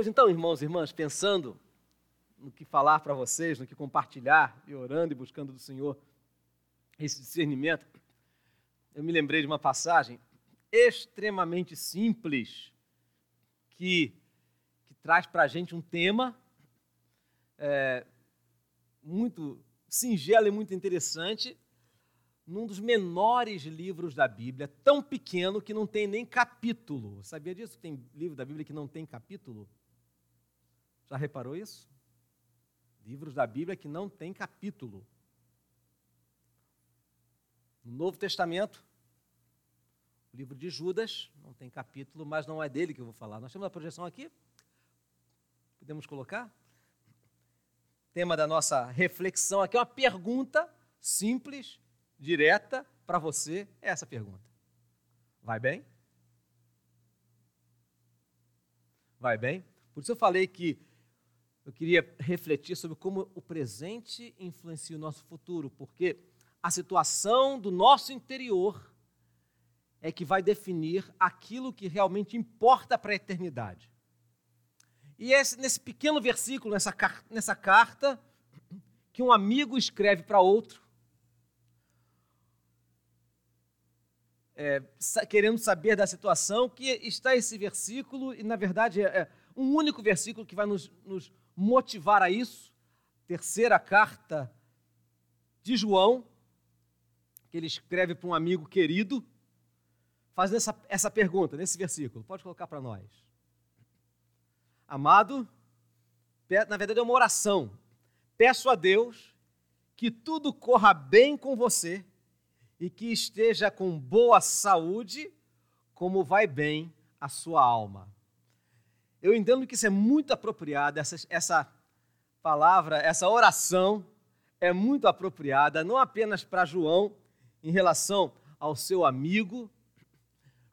Pois então, irmãos e irmãs, pensando no que falar para vocês, no que compartilhar, e orando e buscando do Senhor esse discernimento, eu me lembrei de uma passagem extremamente simples que, que traz para a gente um tema é, muito singelo e muito interessante, num dos menores livros da Bíblia, tão pequeno que não tem nem capítulo. Sabia disso? Tem livro da Bíblia que não tem capítulo? Já reparou isso? Livros da Bíblia que não tem capítulo. No Novo Testamento, o livro de Judas não tem capítulo, mas não é dele que eu vou falar. Nós temos a projeção aqui? Podemos colocar? Tema da nossa reflexão aqui é uma pergunta simples, direta para você. É essa pergunta. Vai bem? Vai bem? Por isso eu falei que eu queria refletir sobre como o presente influencia o nosso futuro, porque a situação do nosso interior é que vai definir aquilo que realmente importa para a eternidade. E esse, nesse pequeno versículo, nessa, nessa carta, que um amigo escreve para outro, é, querendo saber da situação, que está esse versículo, e na verdade é, é um único versículo que vai nos, nos motivar a isso. Terceira carta de João, que ele escreve para um amigo querido, fazendo essa, essa pergunta nesse versículo. Pode colocar para nós. Amado, na verdade é uma oração. Peço a Deus que tudo corra bem com você e que esteja com boa saúde, como vai bem a sua alma. Eu entendo que isso é muito apropriado, essa, essa palavra, essa oração é muito apropriada, não apenas para João, em relação ao seu amigo,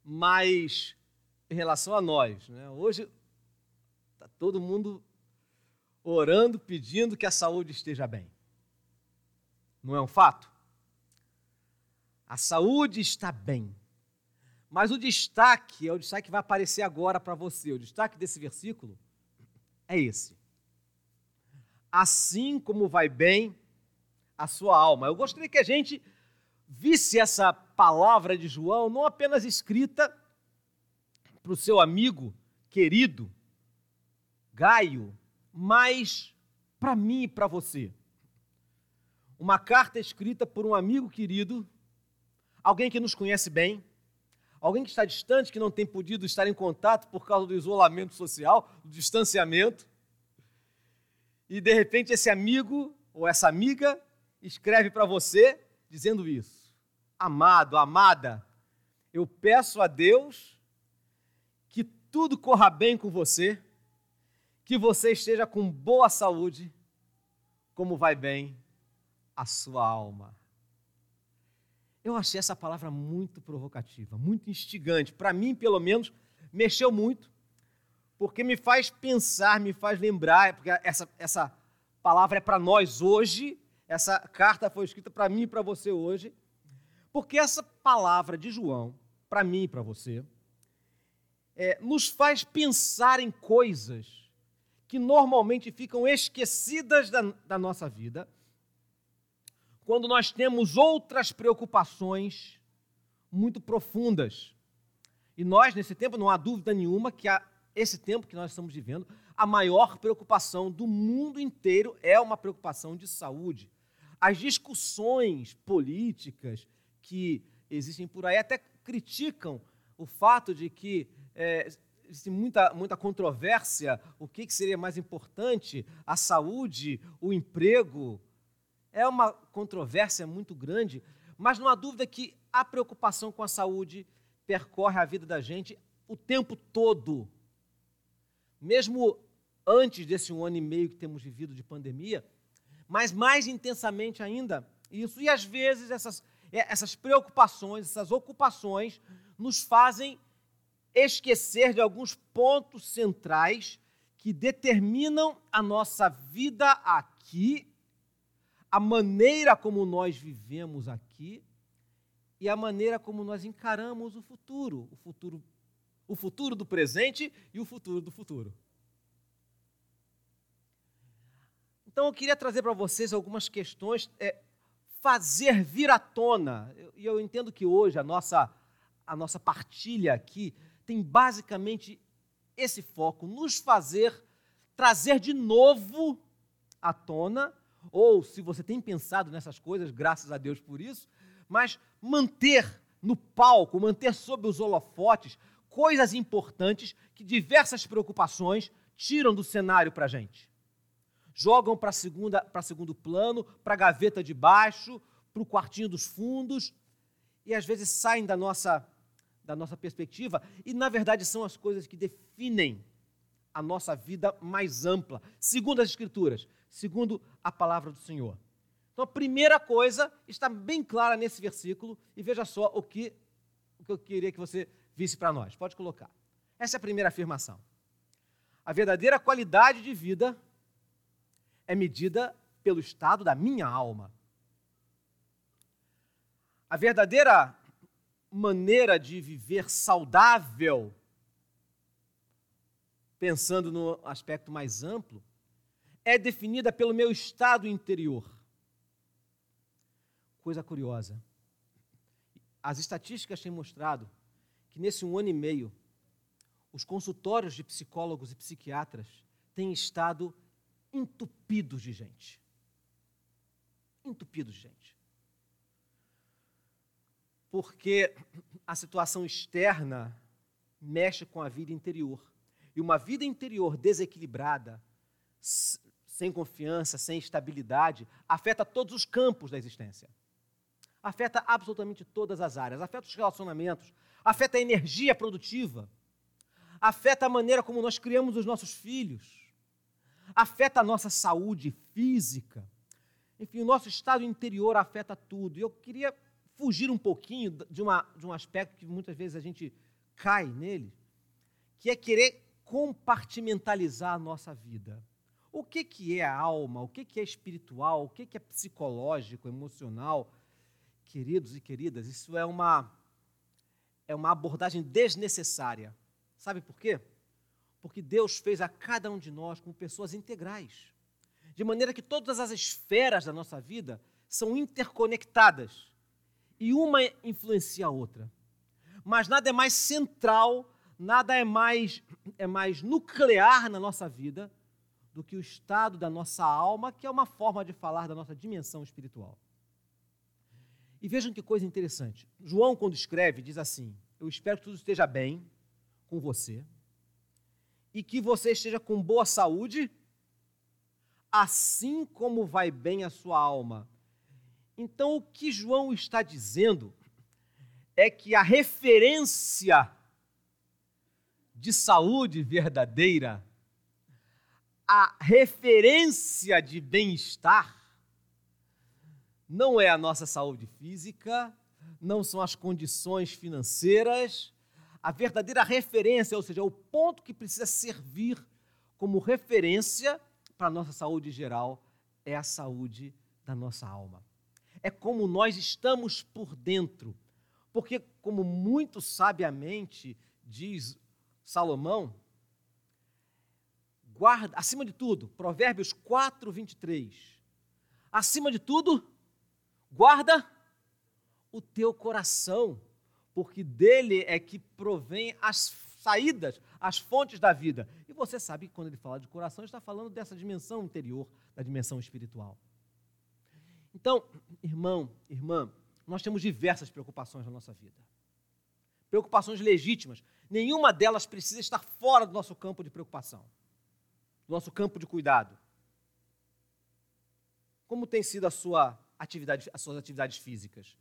mas em relação a nós. Né? Hoje está todo mundo orando, pedindo que a saúde esteja bem. Não é um fato? A saúde está bem. Mas o destaque é o destaque que vai aparecer agora para você. O destaque desse versículo é esse. Assim como vai bem a sua alma. Eu gostaria que a gente visse essa palavra de João não apenas escrita para o seu amigo querido, Gaio, mas para mim e para você. Uma carta escrita por um amigo querido, alguém que nos conhece bem, alguém que está distante, que não tem podido estar em contato por causa do isolamento social, do distanciamento. E de repente esse amigo ou essa amiga escreve para você dizendo isso: Amado, amada, eu peço a Deus que tudo corra bem com você, que você esteja com boa saúde, como vai bem a sua alma. Eu achei essa palavra muito provocativa, muito instigante. Para mim, pelo menos, mexeu muito, porque me faz pensar, me faz lembrar, porque essa, essa palavra é para nós hoje, essa carta foi escrita para mim e para você hoje, porque essa palavra de João, para mim e para você, é, nos faz pensar em coisas que normalmente ficam esquecidas da, da nossa vida, quando nós temos outras preocupações muito profundas. E nós, nesse tempo, não há dúvida nenhuma que a, esse tempo que nós estamos vivendo, a maior preocupação do mundo inteiro é uma preocupação de saúde. As discussões políticas que existem por aí até criticam o fato de que é, existe muita, muita controvérsia, o que, que seria mais importante, a saúde, o emprego. É uma controvérsia muito grande, mas não há dúvida que a preocupação com a saúde percorre a vida da gente o tempo todo. Mesmo antes desse um ano e meio que temos vivido de pandemia, mas mais intensamente ainda isso. E às vezes essas, essas preocupações, essas ocupações nos fazem esquecer de alguns pontos centrais que determinam a nossa vida aqui, a maneira como nós vivemos aqui e a maneira como nós encaramos o futuro, o futuro, o futuro do presente e o futuro do futuro. Então eu queria trazer para vocês algumas questões, é, fazer vir à tona. E eu, eu entendo que hoje a nossa, a nossa partilha aqui tem basicamente esse foco, nos fazer trazer de novo à tona, ou se você tem pensado nessas coisas, graças a Deus por isso, mas manter no palco, manter sob os holofotes coisas importantes que diversas preocupações tiram do cenário para a gente. Jogam para segunda para segundo plano, para a gaveta de baixo, para o quartinho dos fundos e às vezes saem da nossa da nossa perspectiva e na verdade são as coisas que definem a nossa vida mais ampla, segundo as escrituras, segundo a palavra do Senhor. Então a primeira coisa está bem clara nesse versículo e veja só o que o que eu queria que você visse para nós. Pode colocar. Essa é a primeira afirmação. A verdadeira qualidade de vida é medida pelo estado da minha alma. A verdadeira maneira de viver saudável, pensando no aspecto mais amplo, é definida pelo meu estado interior. Coisa curiosa. As estatísticas têm mostrado que nesse um ano e meio, os consultórios de psicólogos e psiquiatras têm estado entupidos de gente. Entupidos de gente. Porque a situação externa mexe com a vida interior. E uma vida interior desequilibrada, sem confiança, sem estabilidade, afeta todos os campos da existência. Afeta absolutamente todas as áreas. Afeta os relacionamentos, afeta a energia produtiva, afeta a maneira como nós criamos os nossos filhos afeta a nossa saúde física. Enfim, o nosso estado interior afeta tudo. E eu queria fugir um pouquinho de, uma, de um aspecto que muitas vezes a gente cai nele, que é querer compartimentalizar a nossa vida. O que, que é a alma? O que, que é espiritual? O que, que é psicológico, emocional? Queridos e queridas, isso é uma, é uma abordagem desnecessária. Sabe por quê? porque Deus fez a cada um de nós como pessoas integrais, de maneira que todas as esferas da nossa vida são interconectadas e uma influencia a outra. Mas nada é mais central, nada é mais é mais nuclear na nossa vida do que o estado da nossa alma, que é uma forma de falar da nossa dimensão espiritual. E vejam que coisa interessante. João, quando escreve, diz assim: Eu espero que tudo esteja bem com você e que você esteja com boa saúde, assim como vai bem a sua alma. Então, o que João está dizendo é que a referência de saúde verdadeira, a referência de bem-estar, não é a nossa saúde física, não são as condições financeiras, a verdadeira referência, ou seja, o ponto que precisa servir como referência para a nossa saúde geral é a saúde da nossa alma. É como nós estamos por dentro. Porque, como muito sabiamente diz Salomão, guarda, acima de tudo, Provérbios 4, 23. Acima de tudo, guarda o teu coração, porque dele é que provém as saídas, as fontes da vida. E você sabe que quando ele fala de coração, ele está falando dessa dimensão interior, da dimensão espiritual. Então, irmão, irmã, nós temos diversas preocupações na nossa vida. Preocupações legítimas. Nenhuma delas precisa estar fora do nosso campo de preocupação, nosso campo de cuidado. Como tem sido a sua atividade, as suas atividades físicas?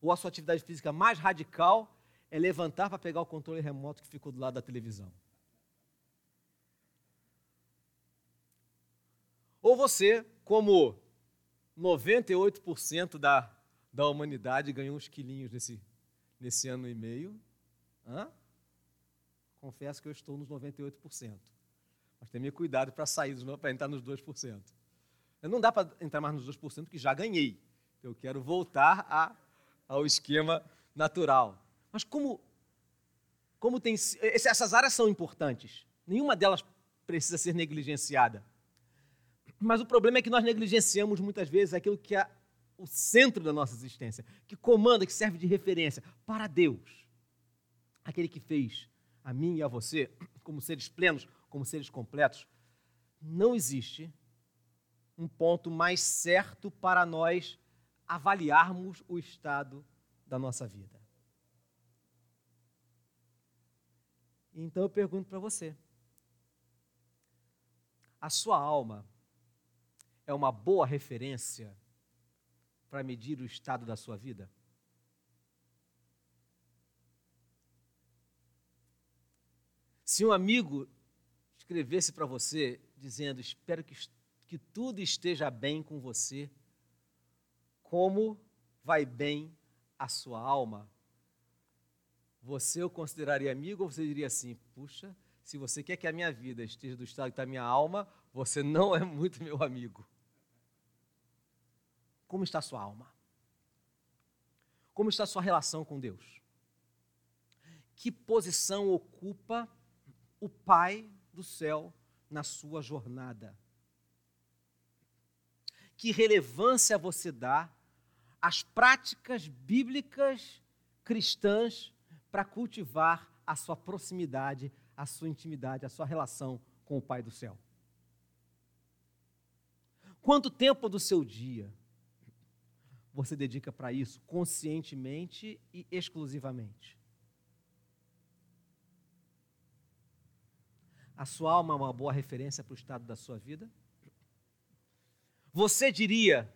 ou a sua atividade física mais radical é levantar para pegar o controle remoto que ficou do lado da televisão. Ou você, como 98% da, da humanidade, ganhou uns quilinhos nesse, nesse ano e meio. Hã? Confesso que eu estou nos 98%. Mas tenha cuidado para sair, para entrar nos 2%. Não dá para entrar mais nos 2%, que já ganhei. Eu quero voltar a ao esquema natural. Mas como, como tem. Essas áreas são importantes. Nenhuma delas precisa ser negligenciada. Mas o problema é que nós negligenciamos muitas vezes aquilo que é o centro da nossa existência, que comanda, que serve de referência para Deus. Aquele que fez a mim e a você como seres plenos, como seres completos. Não existe um ponto mais certo para nós avaliarmos o estado da nossa vida. Então eu pergunto para você: a sua alma é uma boa referência para medir o estado da sua vida? Se um amigo escrevesse para você dizendo: Espero que, que tudo esteja bem com você, como vai bem a sua alma? Você o consideraria amigo ou você diria assim: Puxa, se você quer que a minha vida esteja do estado que está minha alma, você não é muito meu amigo. Como está a sua alma? Como está a sua relação com Deus? Que posição ocupa o Pai do céu na sua jornada? Que relevância você dá às práticas bíblicas cristãs para cultivar a sua proximidade a sua intimidade, a sua relação com o Pai do céu? Quanto tempo do seu dia você dedica para isso, conscientemente e exclusivamente? A sua alma é uma boa referência para o estado da sua vida? Você diria,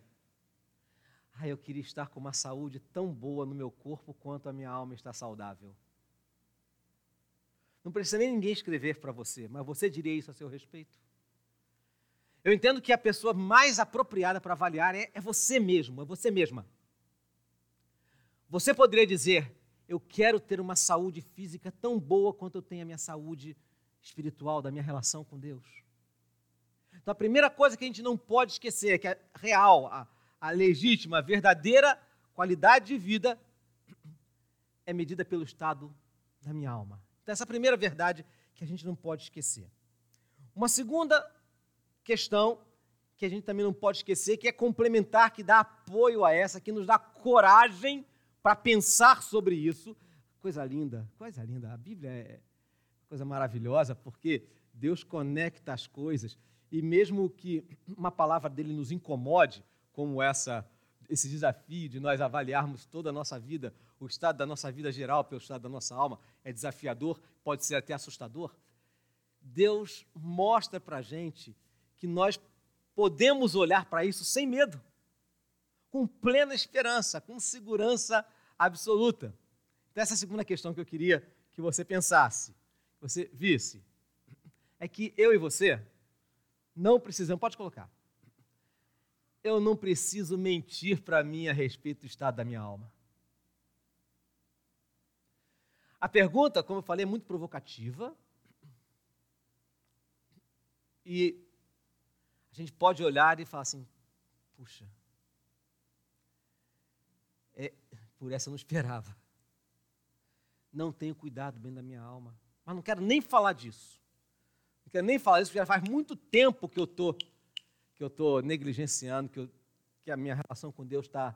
ah, eu queria estar com uma saúde tão boa no meu corpo quanto a minha alma está saudável. Não precisa nem ninguém escrever para você, mas você diria isso a seu respeito? Eu entendo que a pessoa mais apropriada para avaliar é, é você mesmo, é você mesma. Você poderia dizer: Eu quero ter uma saúde física tão boa quanto eu tenho a minha saúde espiritual, da minha relação com Deus. Então, a primeira coisa que a gente não pode esquecer é que a real, a, a legítima, a verdadeira qualidade de vida é medida pelo estado da minha alma. Então, essa é a primeira verdade que a gente não pode esquecer. Uma segunda questão que a gente também não pode esquecer, que é complementar, que dá apoio a essa, que nos dá coragem para pensar sobre isso. Coisa linda, coisa linda. A Bíblia é coisa maravilhosa, porque Deus conecta as coisas. E mesmo que uma palavra dele nos incomode, como essa esse desafio de nós avaliarmos toda a nossa vida, o estado da nossa vida geral pelo estado da nossa alma, é desafiador, pode ser até assustador. Deus mostra para a gente que nós podemos olhar para isso sem medo, com plena esperança, com segurança absoluta. Então, essa é a segunda questão que eu queria que você pensasse, você visse, é que eu e você não precisamos, pode colocar, eu não preciso mentir para mim a respeito do estado da minha alma. A pergunta, como eu falei, é muito provocativa. E a gente pode olhar e falar assim: puxa, é, por essa eu não esperava. Não tenho cuidado bem da minha alma. Mas não quero nem falar disso. Não quero nem falar disso, porque já faz muito tempo que eu estou que eu estou negligenciando, que, eu, que a minha relação com Deus está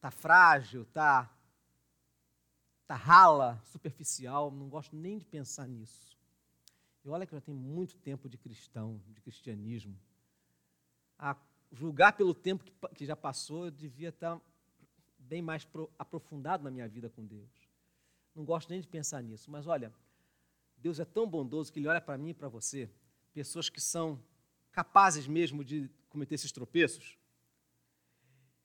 tá frágil, está tá rala, superficial, não gosto nem de pensar nisso. E olha que eu já tenho muito tempo de cristão, de cristianismo. A julgar pelo tempo que, que já passou, eu devia estar bem mais pro, aprofundado na minha vida com Deus. Não gosto nem de pensar nisso, mas olha, Deus é tão bondoso que Ele olha para mim e para você, pessoas que são capazes mesmo de cometer esses tropeços.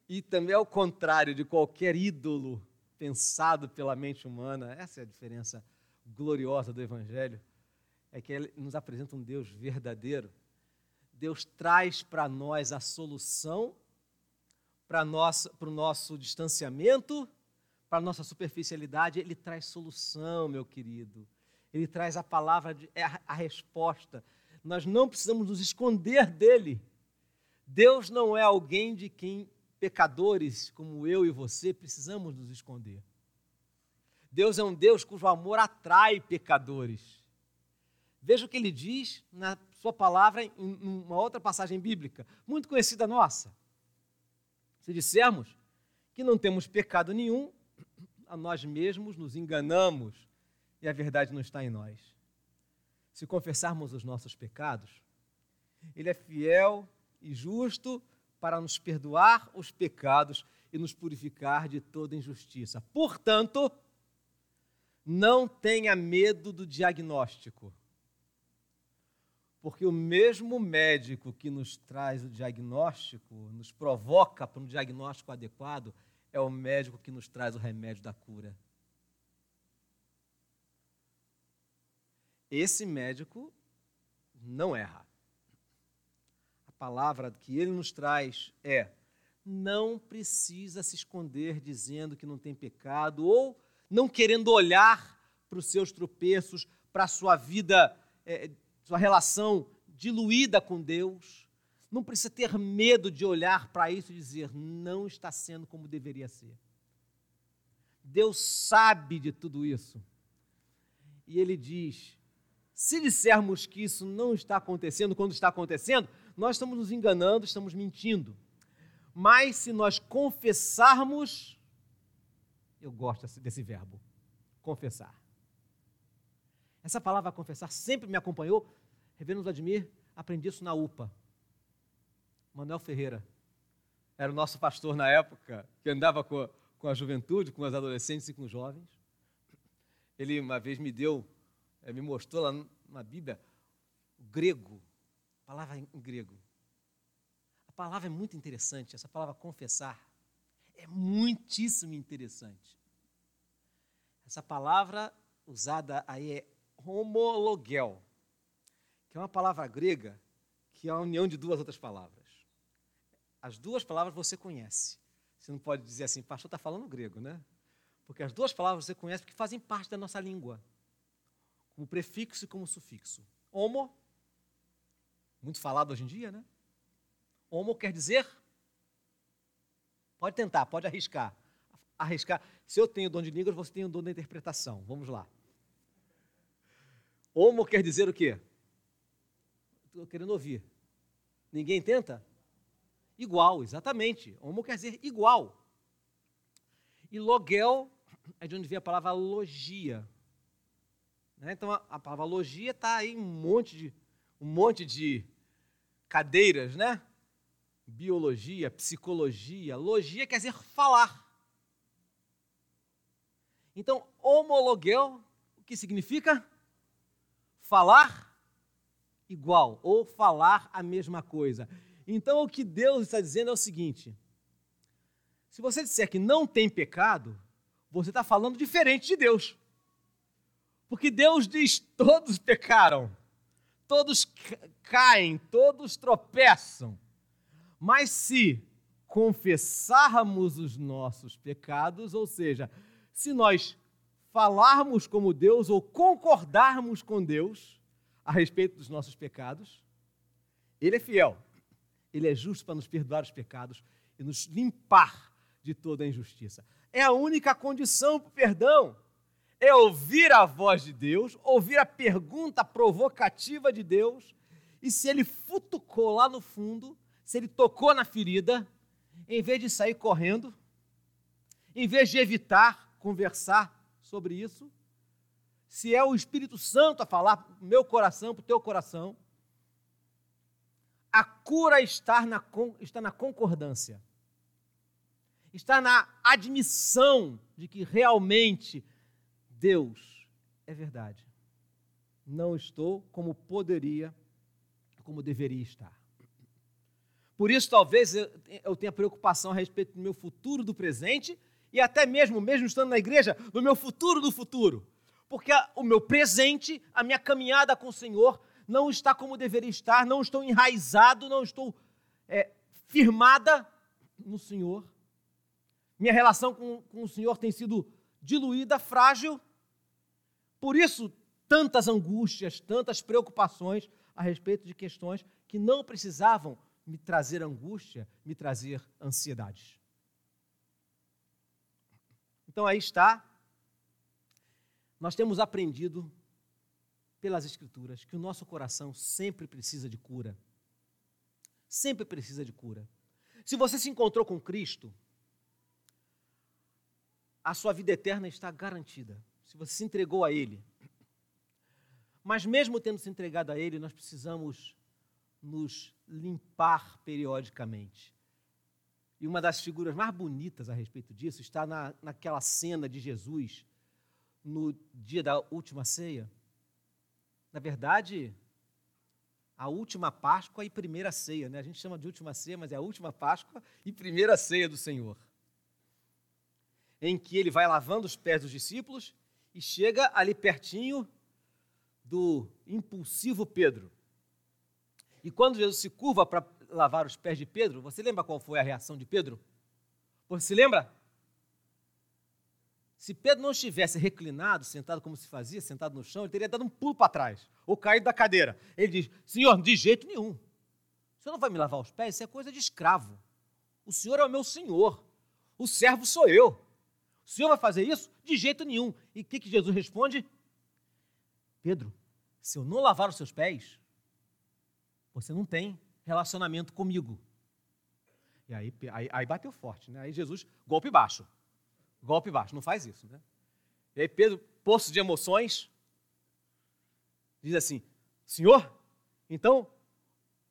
E também ao contrário de qualquer ídolo pensado pela mente humana, essa é a diferença gloriosa do Evangelho, é que ele nos apresenta um Deus verdadeiro. Deus traz para nós a solução para o nosso distanciamento, para a nossa superficialidade, Ele traz solução, meu querido. Ele traz a palavra, é a resposta nós não precisamos nos esconder dele. Deus não é alguém de quem pecadores como eu e você precisamos nos esconder. Deus é um Deus cujo amor atrai pecadores. Veja o que ele diz na sua palavra em uma outra passagem bíblica, muito conhecida nossa. Se dissermos que não temos pecado nenhum, a nós mesmos nos enganamos e a verdade não está em nós. Se confessarmos os nossos pecados, Ele é fiel e justo para nos perdoar os pecados e nos purificar de toda injustiça. Portanto, não tenha medo do diagnóstico. Porque o mesmo médico que nos traz o diagnóstico, nos provoca para um diagnóstico adequado, é o médico que nos traz o remédio da cura. Esse médico não erra. A palavra que ele nos traz é: não precisa se esconder dizendo que não tem pecado ou não querendo olhar para os seus tropeços, para a sua vida é, sua relação diluída com Deus. Não precisa ter medo de olhar para isso e dizer, não está sendo como deveria ser. Deus sabe de tudo isso. E ele diz: se dissermos que isso não está acontecendo quando está acontecendo, nós estamos nos enganando, estamos mentindo. Mas se nós confessarmos, eu gosto desse verbo, confessar. Essa palavra confessar sempre me acompanhou Reverendo Vladimir, aprendi isso na UPA. Manuel Ferreira era o nosso pastor na época, que andava com a, com a juventude, com os adolescentes e com os jovens. Ele uma vez me deu, me mostrou lá na Bíblia, o grego, a palavra em grego. A palavra é muito interessante, essa palavra confessar é muitíssimo interessante. Essa palavra usada aí é homologel que é uma palavra grega que é a união de duas outras palavras. As duas palavras você conhece. Você não pode dizer assim, pastor está falando grego, né? Porque as duas palavras você conhece porque fazem parte da nossa língua, como prefixo e como sufixo. Homo, muito falado hoje em dia, né? Homo quer dizer. Pode tentar, pode arriscar. Arriscar. Se eu tenho dom de línguas, você tem o dom da interpretação. Vamos lá. Homo quer dizer o quê? Estou querendo ouvir. Ninguém tenta? Igual, exatamente. Homo quer dizer igual. E logel é de onde vem a palavra logia. Né? Então a, a palavra logia está aí um monte de um monte de cadeiras, né? Biologia, psicologia, logia quer dizer falar. Então, homologel, o que significa? Falar igual ou falar a mesma coisa. Então, o que Deus está dizendo é o seguinte: se você disser que não tem pecado, você está falando diferente de Deus. Porque Deus diz: todos pecaram, todos caem, todos tropeçam. Mas se confessarmos os nossos pecados, ou seja, se nós falarmos como Deus ou concordarmos com Deus, a respeito dos nossos pecados. Ele é fiel, ele é justo para nos perdoar os pecados e nos limpar de toda a injustiça. É a única condição para o perdão. É ouvir a voz de Deus, ouvir a pergunta provocativa de Deus, e se ele futucou lá no fundo, se ele tocou na ferida, em vez de sair correndo, em vez de evitar conversar sobre isso, se é o Espírito Santo a falar para o meu coração, para o teu coração, a cura está na, está na concordância, está na admissão de que realmente Deus é verdade. Não estou como poderia, como deveria estar. Por isso, talvez eu tenha preocupação a respeito do meu futuro, do presente, e até mesmo, mesmo estando na igreja, do meu futuro do futuro porque o meu presente, a minha caminhada com o Senhor, não está como deveria estar, não estou enraizado, não estou é, firmada no Senhor. Minha relação com, com o Senhor tem sido diluída, frágil. Por isso, tantas angústias, tantas preocupações a respeito de questões que não precisavam me trazer angústia, me trazer ansiedades. Então aí está nós temos aprendido pelas Escrituras que o nosso coração sempre precisa de cura. Sempre precisa de cura. Se você se encontrou com Cristo, a sua vida eterna está garantida. Se você se entregou a Ele. Mas, mesmo tendo se entregado a Ele, nós precisamos nos limpar periodicamente. E uma das figuras mais bonitas a respeito disso está na, naquela cena de Jesus no dia da última ceia. Na verdade, a última Páscoa e primeira ceia, né? A gente chama de última ceia, mas é a última Páscoa e primeira ceia do Senhor. Em que ele vai lavando os pés dos discípulos e chega ali pertinho do impulsivo Pedro. E quando Jesus se curva para lavar os pés de Pedro, você lembra qual foi a reação de Pedro? Você se lembra? Se Pedro não estivesse reclinado, sentado como se fazia, sentado no chão, ele teria dado um pulo para trás, ou caído da cadeira. Ele diz: Senhor, de jeito nenhum. O senhor não vai me lavar os pés? Isso é coisa de escravo. O senhor é o meu senhor. O servo sou eu. O senhor vai fazer isso? De jeito nenhum. E o que, que Jesus responde? Pedro, se eu não lavar os seus pés, você não tem relacionamento comigo. E aí, aí, aí bateu forte, né? Aí Jesus, golpe baixo. Golpe baixo, não faz isso, né? E aí Pedro, poço de emoções, diz assim: Senhor, então,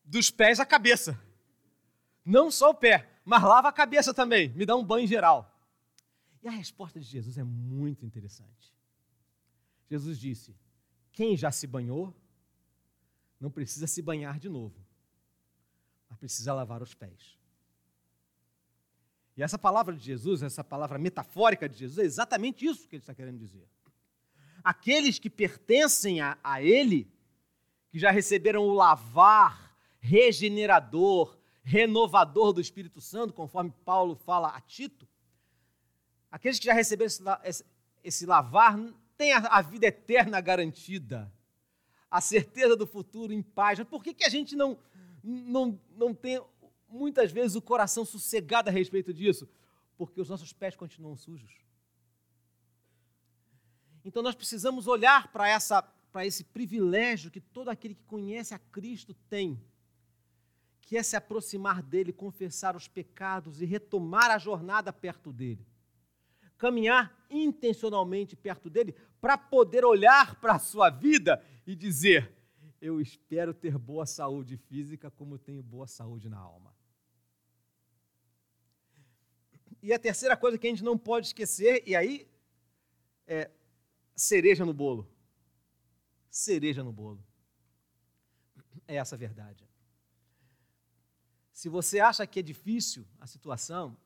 dos pés à cabeça. Não só o pé, mas lava a cabeça também. Me dá um banho geral. E a resposta de Jesus é muito interessante. Jesus disse: Quem já se banhou, não precisa se banhar de novo, mas precisa lavar os pés. E essa palavra de Jesus, essa palavra metafórica de Jesus, é exatamente isso que ele está querendo dizer. Aqueles que pertencem a, a Ele, que já receberam o lavar regenerador, renovador do Espírito Santo, conforme Paulo fala a Tito, aqueles que já receberam esse, lavar têm a, a, vida eterna garantida, a certeza do futuro em paz. Mas por que, que a gente não, não, não tem muitas vezes o coração sossegado a respeito disso, porque os nossos pés continuam sujos. Então nós precisamos olhar para essa para esse privilégio que todo aquele que conhece a Cristo tem, que é se aproximar dele, confessar os pecados e retomar a jornada perto dele. Caminhar intencionalmente perto dele para poder olhar para a sua vida e dizer: Eu espero ter boa saúde física como tenho boa saúde na alma. E a terceira coisa que a gente não pode esquecer, e aí é cereja no bolo. Cereja no bolo. É essa a verdade. Se você acha que é difícil a situação,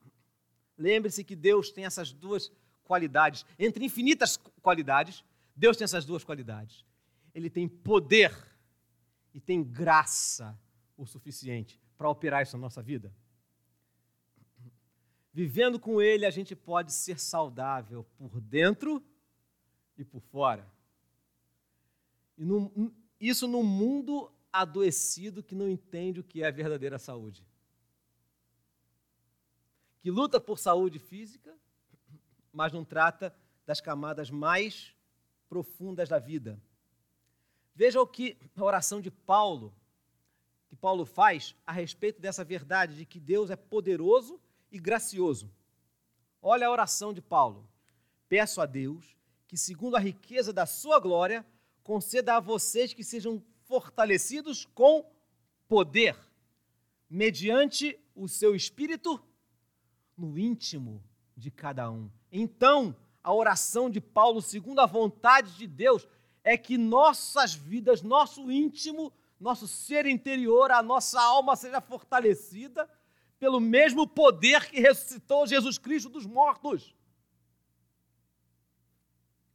lembre-se que Deus tem essas duas qualidades. Entre infinitas qualidades, Deus tem essas duas qualidades. Ele tem poder e tem graça o suficiente para operar isso na nossa vida. Vivendo com Ele, a gente pode ser saudável por dentro e por fora. E no, isso num mundo adoecido que não entende o que é verdadeira saúde. Que luta por saúde física, mas não trata das camadas mais profundas da vida. Veja o que a oração de Paulo, que Paulo faz a respeito dessa verdade de que Deus é poderoso e gracioso. Olha a oração de Paulo. Peço a Deus que, segundo a riqueza da sua glória, conceda a vocês que sejam fortalecidos com poder, mediante o seu espírito no íntimo de cada um. Então, a oração de Paulo, segundo a vontade de Deus, é que nossas vidas, nosso íntimo, nosso ser interior, a nossa alma seja fortalecida pelo mesmo poder que ressuscitou Jesus Cristo dos mortos.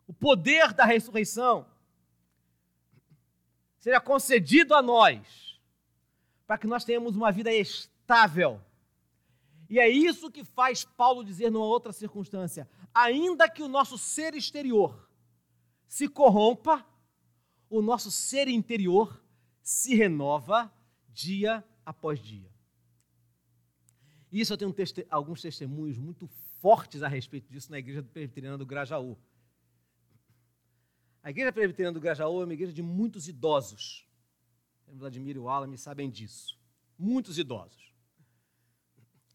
O poder da ressurreição seja concedido a nós, para que nós tenhamos uma vida estável. E é isso que faz Paulo dizer numa outra circunstância: ainda que o nosso ser exterior se corrompa, o nosso ser interior se renova dia após dia. Isso eu tenho alguns testemunhos muito fortes a respeito disso na igreja presbiteriana do Grajaú. A igreja presbiteriana do Grajaú é uma igreja de muitos idosos. Vladimir e o Alan sabem disso. Muitos idosos.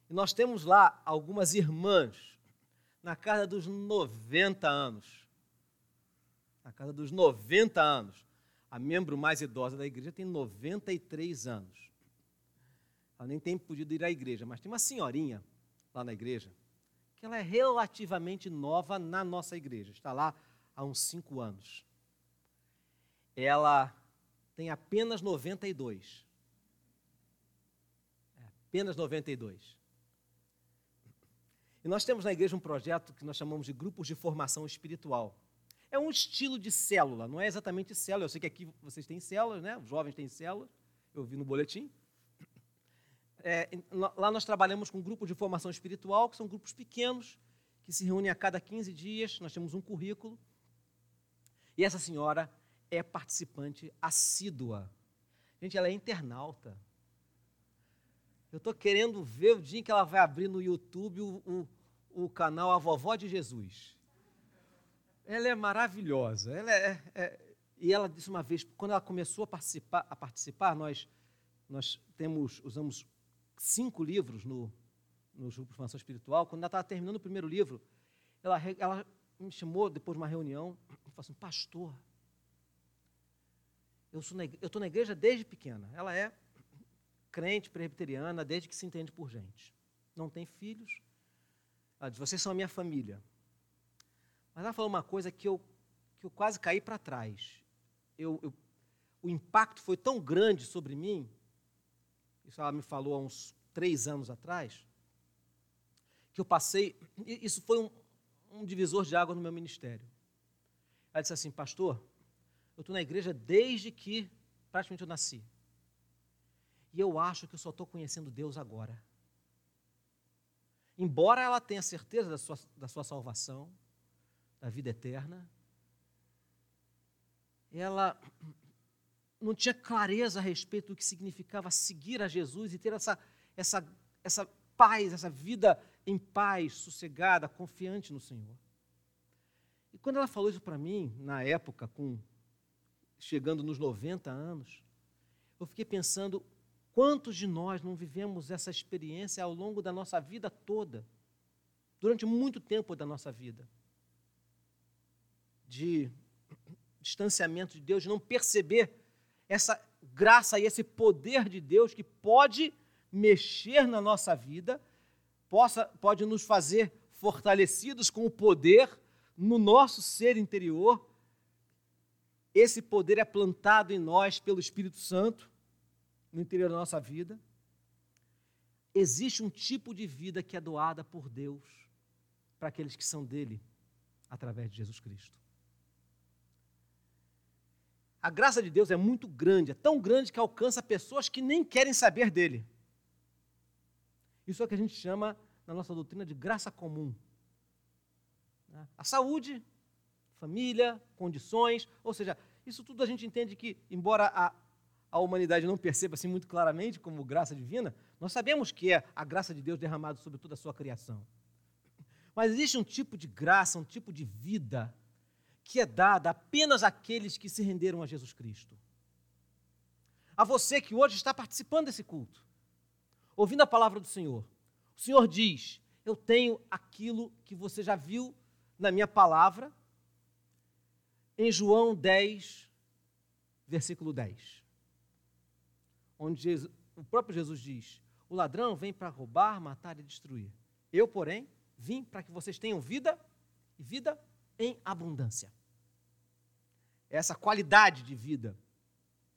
E nós temos lá algumas irmãs na casa dos 90 anos. Na casa dos 90 anos. A membro mais idosa da igreja tem 93 anos. Ela nem tem podido ir à igreja, mas tem uma senhorinha lá na igreja que ela é relativamente nova na nossa igreja. Está lá há uns cinco anos. Ela tem apenas 92. É, apenas 92. E nós temos na igreja um projeto que nós chamamos de grupos de formação espiritual. É um estilo de célula, não é exatamente célula. Eu sei que aqui vocês têm células, né? Os jovens têm células, eu vi no boletim. É, lá nós trabalhamos com grupos de formação espiritual, que são grupos pequenos, que se reúnem a cada 15 dias. Nós temos um currículo. E essa senhora é participante assídua. Gente, ela é internauta. Eu estou querendo ver o dia em que ela vai abrir no YouTube o, o, o canal A Vovó de Jesus. Ela é maravilhosa. Ela é, é, e ela disse uma vez, quando ela começou a participar, a participar nós, nós temos, usamos cinco livros no, no grupo de formação espiritual. Quando ela estava terminando o primeiro livro, ela, ela me chamou depois de uma reunião e falou assim, pastor, eu estou na igreja desde pequena. Ela é crente presbiteriana desde que se entende por gente. Não tem filhos. Ela diz: vocês são a minha família. Mas ela falou uma coisa que eu, que eu quase caí para trás. Eu, eu, o impacto foi tão grande sobre mim, isso ela me falou há uns três anos atrás, que eu passei. Isso foi um, um divisor de água no meu ministério. Ela disse assim: Pastor, eu estou na igreja desde que praticamente eu nasci. E eu acho que eu só estou conhecendo Deus agora. Embora ela tenha certeza da sua, da sua salvação, da vida eterna, ela não tinha clareza a respeito do que significava seguir a Jesus e ter essa, essa, essa paz, essa vida em paz, sossegada, confiante no Senhor. E quando ela falou isso para mim, na época, com chegando nos 90 anos, eu fiquei pensando quantos de nós não vivemos essa experiência ao longo da nossa vida toda, durante muito tempo da nossa vida, de distanciamento de Deus, de não perceber essa graça e esse poder de Deus que pode mexer na nossa vida, possa, pode nos fazer fortalecidos com o poder no nosso ser interior. Esse poder é plantado em nós pelo Espírito Santo, no interior da nossa vida. Existe um tipo de vida que é doada por Deus para aqueles que são dele, através de Jesus Cristo. A graça de Deus é muito grande, é tão grande que alcança pessoas que nem querem saber dele. Isso é o que a gente chama, na nossa doutrina, de graça comum. A saúde família, condições, ou seja, isso tudo a gente entende que, embora a, a humanidade não perceba assim muito claramente como graça divina, nós sabemos que é a graça de Deus derramada sobre toda a sua criação. Mas existe um tipo de graça, um tipo de vida que é dada apenas àqueles que se renderam a Jesus Cristo. A você que hoje está participando desse culto, ouvindo a palavra do Senhor. O Senhor diz: Eu tenho aquilo que você já viu na minha palavra, em João 10, versículo 10, onde Jesus, o próprio Jesus diz: O ladrão vem para roubar, matar e destruir. Eu, porém, vim para que vocês tenham vida e vida em abundância. Essa qualidade de vida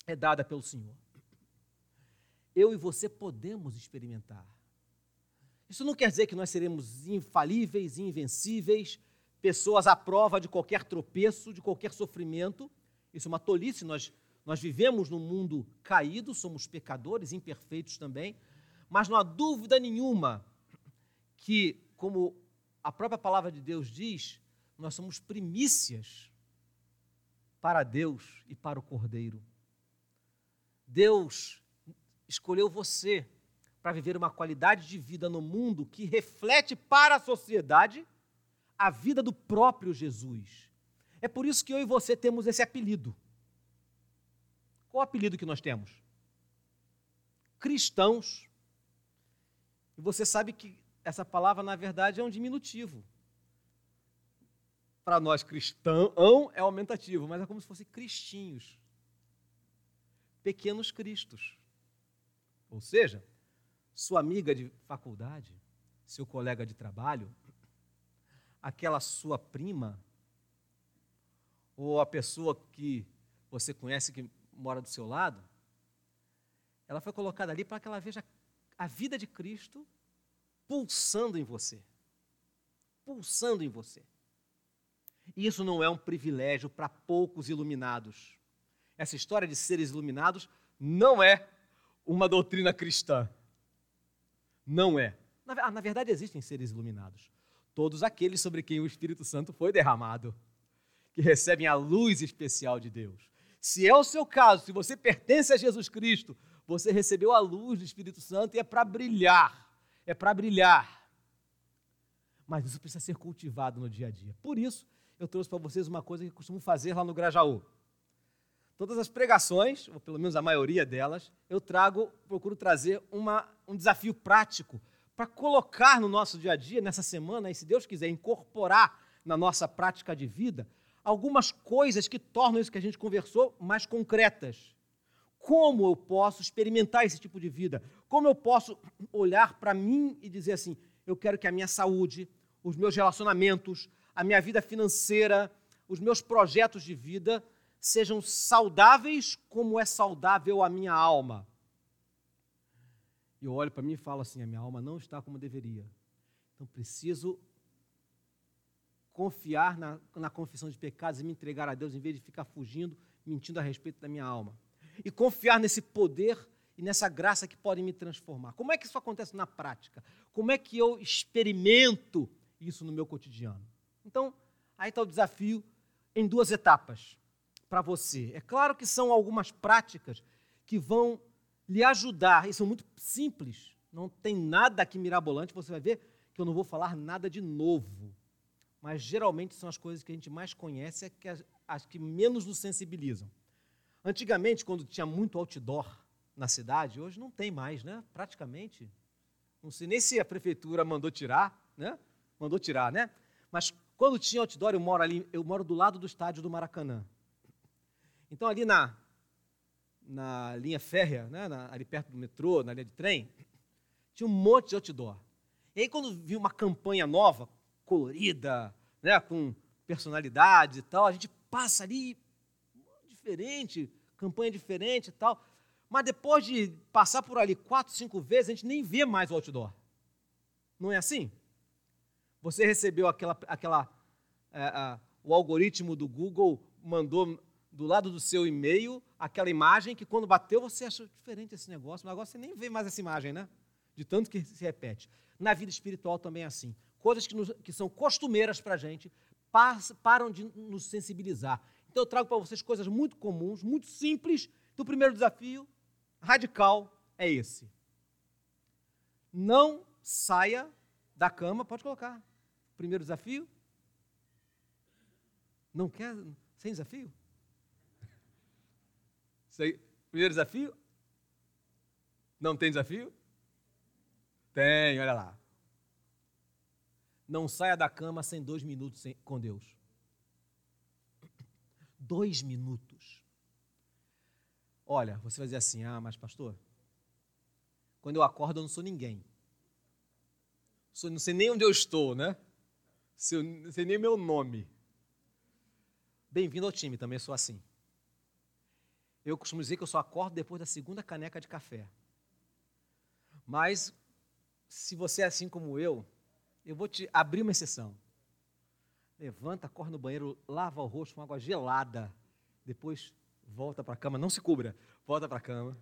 é dada pelo Senhor. Eu e você podemos experimentar. Isso não quer dizer que nós seremos infalíveis, invencíveis, pessoas à prova de qualquer tropeço, de qualquer sofrimento. Isso é uma tolice, nós, nós vivemos num mundo caído, somos pecadores, imperfeitos também, mas não há dúvida nenhuma que, como a própria palavra de Deus diz, nós somos primícias para Deus e para o Cordeiro. Deus escolheu você para viver uma qualidade de vida no mundo que reflete para a sociedade a vida do próprio Jesus. É por isso que eu e você temos esse apelido. Qual o apelido que nós temos? Cristãos. E você sabe que essa palavra, na verdade, é um diminutivo. Para nós, cristão é aumentativo, mas é como se fosse cristinhos. Pequenos cristos. Ou seja, sua amiga de faculdade, seu colega de trabalho, aquela sua prima, ou a pessoa que você conhece que mora do seu lado, ela foi colocada ali para que ela veja a vida de Cristo pulsando em você. Pulsando em você. E isso não é um privilégio para poucos iluminados. Essa história de seres iluminados não é uma doutrina cristã. Não é. Na, na verdade, existem seres iluminados. Todos aqueles sobre quem o Espírito Santo foi derramado, que recebem a luz especial de Deus. Se é o seu caso, se você pertence a Jesus Cristo, você recebeu a luz do Espírito Santo e é para brilhar. É para brilhar. Mas isso precisa ser cultivado no dia a dia. Por isso, eu trouxe para vocês uma coisa que costumo fazer lá no Grajaú. Todas as pregações, ou pelo menos a maioria delas, eu trago, procuro trazer uma, um desafio prático para colocar no nosso dia a dia, nessa semana, e se Deus quiser, incorporar na nossa prática de vida algumas coisas que tornam isso que a gente conversou mais concretas. Como eu posso experimentar esse tipo de vida? Como eu posso olhar para mim e dizer assim: eu quero que a minha saúde, os meus relacionamentos, a minha vida financeira, os meus projetos de vida sejam saudáveis como é saudável a minha alma. E eu olho para mim e falo assim: a minha alma não está como deveria. Então preciso confiar na, na confissão de pecados e me entregar a Deus em vez de ficar fugindo, mentindo a respeito da minha alma. E confiar nesse poder e nessa graça que podem me transformar. Como é que isso acontece na prática? Como é que eu experimento isso no meu cotidiano? Então, aí está o desafio em duas etapas para você. É claro que são algumas práticas que vão lhe ajudar, e são muito simples, não tem nada aqui mirabolante, você vai ver que eu não vou falar nada de novo. Mas geralmente são as coisas que a gente mais conhece, é que as, as que menos nos sensibilizam. Antigamente, quando tinha muito outdoor na cidade, hoje não tem mais, né? Praticamente. Não sei nem se a prefeitura mandou tirar, né? Mandou tirar, né? Mas quando tinha outdoor, eu moro ali, eu moro do lado do estádio do Maracanã. Então, ali na, na linha férrea, né, na, ali perto do metrô, na linha de trem, tinha um monte de outdoor. E aí, quando vi uma campanha nova, colorida, né, com personalidade e tal, a gente passa ali, diferente, campanha diferente e tal. Mas depois de passar por ali quatro, cinco vezes, a gente nem vê mais o outdoor. Não é assim? Você recebeu aquela, aquela é, a, o algoritmo do Google mandou do lado do seu e-mail aquela imagem que quando bateu você achou diferente esse negócio, mas agora você nem vê mais essa imagem, né? De tanto que se repete. Na vida espiritual também é assim. Coisas que, nos, que são costumeiras para a gente param de nos sensibilizar. Então eu trago para vocês coisas muito comuns, muito simples. Então, o primeiro desafio radical é esse. Não saia da cama, pode colocar. Primeiro desafio. Não quer? Sem desafio? Primeiro desafio? Não tem desafio? Tem, olha lá. Não saia da cama sem dois minutos com Deus. Dois minutos. Olha, você vai dizer assim: ah, mas pastor, quando eu acordo eu não sou ninguém. não sei nem onde eu estou, né? Não sei nem meu nome. Bem-vindo ao time, também sou assim. Eu costumo dizer que eu só acordo depois da segunda caneca de café. Mas, se você é assim como eu, eu vou te abrir uma exceção. Levanta, corre no banheiro, lava o rosto com água gelada. Depois volta para a cama, não se cubra, volta para a cama.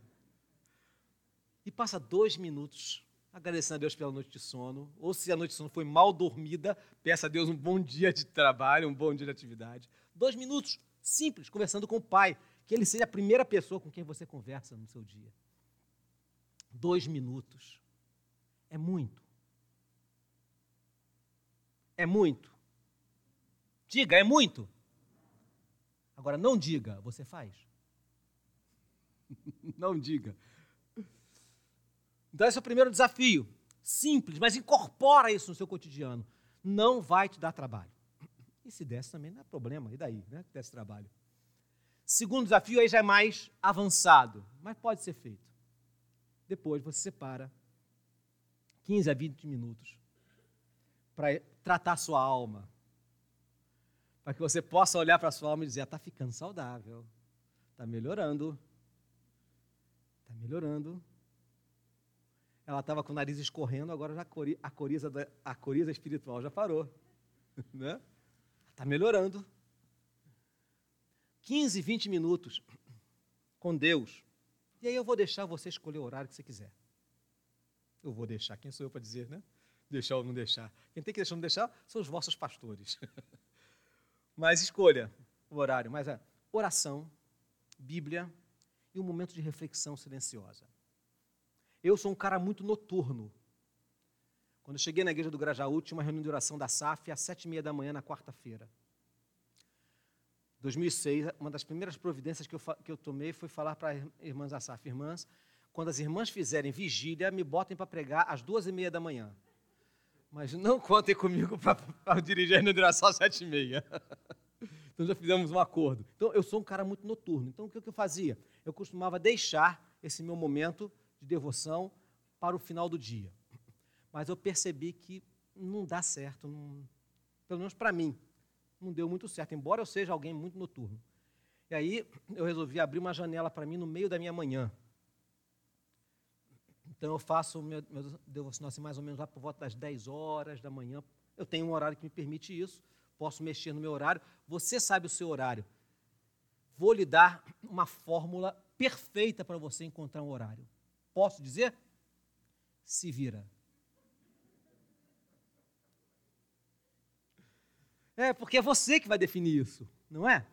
E passa dois minutos agradecendo a Deus pela noite de sono. Ou se a noite de sono foi mal dormida, peça a Deus um bom dia de trabalho, um bom dia de atividade. Dois minutos, simples, conversando com o Pai que ele seja a primeira pessoa com quem você conversa no seu dia. Dois minutos. É muito. É muito. Diga, é muito. Agora, não diga, você faz. não diga. Então, esse é o primeiro desafio. Simples, mas incorpora isso no seu cotidiano. Não vai te dar trabalho. E se desse também, não é problema. E daí, né? Que desse trabalho. Segundo desafio aí já é mais avançado, mas pode ser feito. Depois você separa 15 a 20 minutos para tratar sua alma. Para que você possa olhar para sua alma e dizer: está ah, ficando saudável, está melhorando, está melhorando. Ela estava com o nariz escorrendo, agora já a coriza, a coriza espiritual já parou. Né? Está melhorando. 15, 20 minutos com Deus. E aí eu vou deixar você escolher o horário que você quiser. Eu vou deixar. Quem sou eu para dizer, né? Deixar ou não deixar. Quem tem que deixar ou não deixar são os vossos pastores. Mas escolha o horário. Mas é oração, Bíblia e um momento de reflexão silenciosa. Eu sou um cara muito noturno. Quando cheguei na igreja do Grajaú, tinha uma reunião de oração da SAF às sete e meia da manhã na quarta-feira. 2006, uma das primeiras providências que eu, que eu tomei foi falar para irmãs da SAF, irmãs, quando as irmãs fizerem vigília, me botem para pregar às duas e meia da manhã. Mas não contem comigo para dirigir oração às sete e meia. Então já fizemos um acordo. Então eu sou um cara muito noturno. Então o que eu fazia? Eu costumava deixar esse meu momento de devoção para o final do dia. Mas eu percebi que não dá certo, não, pelo menos para mim, não deu muito certo, embora eu seja alguém muito noturno. E aí eu resolvi abrir uma janela para mim no meio da minha manhã. Então eu faço meu, meu devocional assim, mais ou menos lá por volta das 10 horas da manhã. Eu tenho um horário que me permite isso, posso mexer no meu horário. Você sabe o seu horário. Vou lhe dar uma fórmula perfeita para você encontrar um horário. Posso dizer? Se vira. É, porque é você que vai definir isso, não é?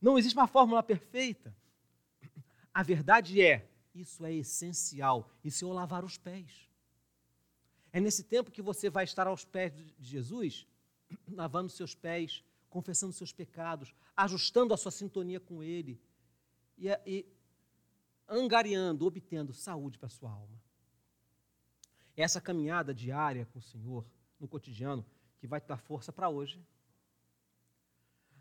Não existe uma fórmula perfeita. A verdade é, isso é essencial. Isso é o lavar os pés. É nesse tempo que você vai estar aos pés de Jesus, lavando seus pés, confessando seus pecados, ajustando a sua sintonia com Ele e, e angariando, obtendo saúde para a sua alma. Essa caminhada diária com o Senhor, no cotidiano, que vai te dar força para hoje,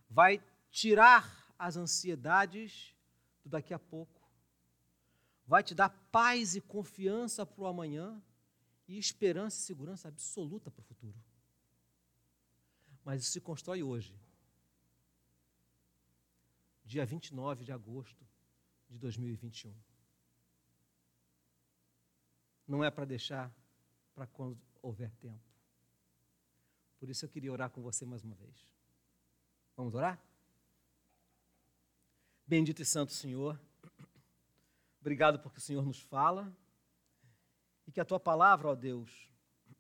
vai tirar as ansiedades do daqui a pouco, vai te dar paz e confiança para o amanhã e esperança e segurança absoluta para o futuro. Mas isso se constrói hoje, dia 29 de agosto de 2021. Não é para deixar para quando houver tempo. Por isso eu queria orar com você mais uma vez. Vamos orar? Bendito e Santo Senhor, obrigado porque o Senhor nos fala. E que a tua palavra, ó Deus,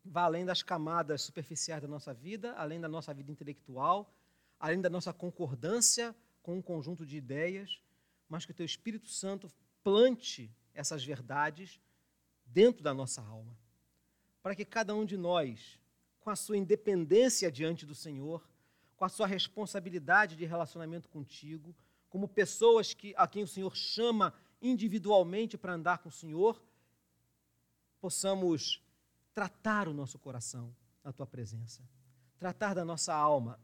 vá além das camadas superficiais da nossa vida, além da nossa vida intelectual, além da nossa concordância com um conjunto de ideias mas que o teu Espírito Santo plante essas verdades dentro da nossa alma, para que cada um de nós, com a sua independência diante do Senhor, com a sua responsabilidade de relacionamento contigo, como pessoas que, a quem o Senhor chama individualmente para andar com o Senhor, possamos tratar o nosso coração na tua presença, tratar da nossa alma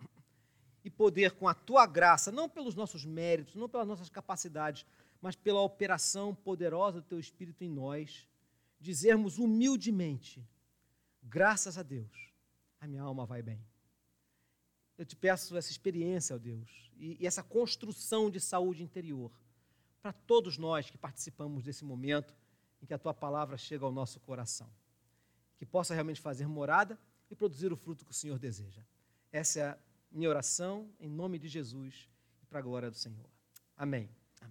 e poder, com a tua graça, não pelos nossos méritos, não pelas nossas capacidades, mas pela operação poderosa do teu Espírito em nós, dizermos humildemente: graças a Deus, a minha alma vai bem. Eu te peço essa experiência, ó Deus, e, e essa construção de saúde interior para todos nós que participamos desse momento em que a tua palavra chega ao nosso coração. Que possa realmente fazer morada e produzir o fruto que o Senhor deseja. Essa é a minha oração em nome de Jesus e para a glória do Senhor. Amém.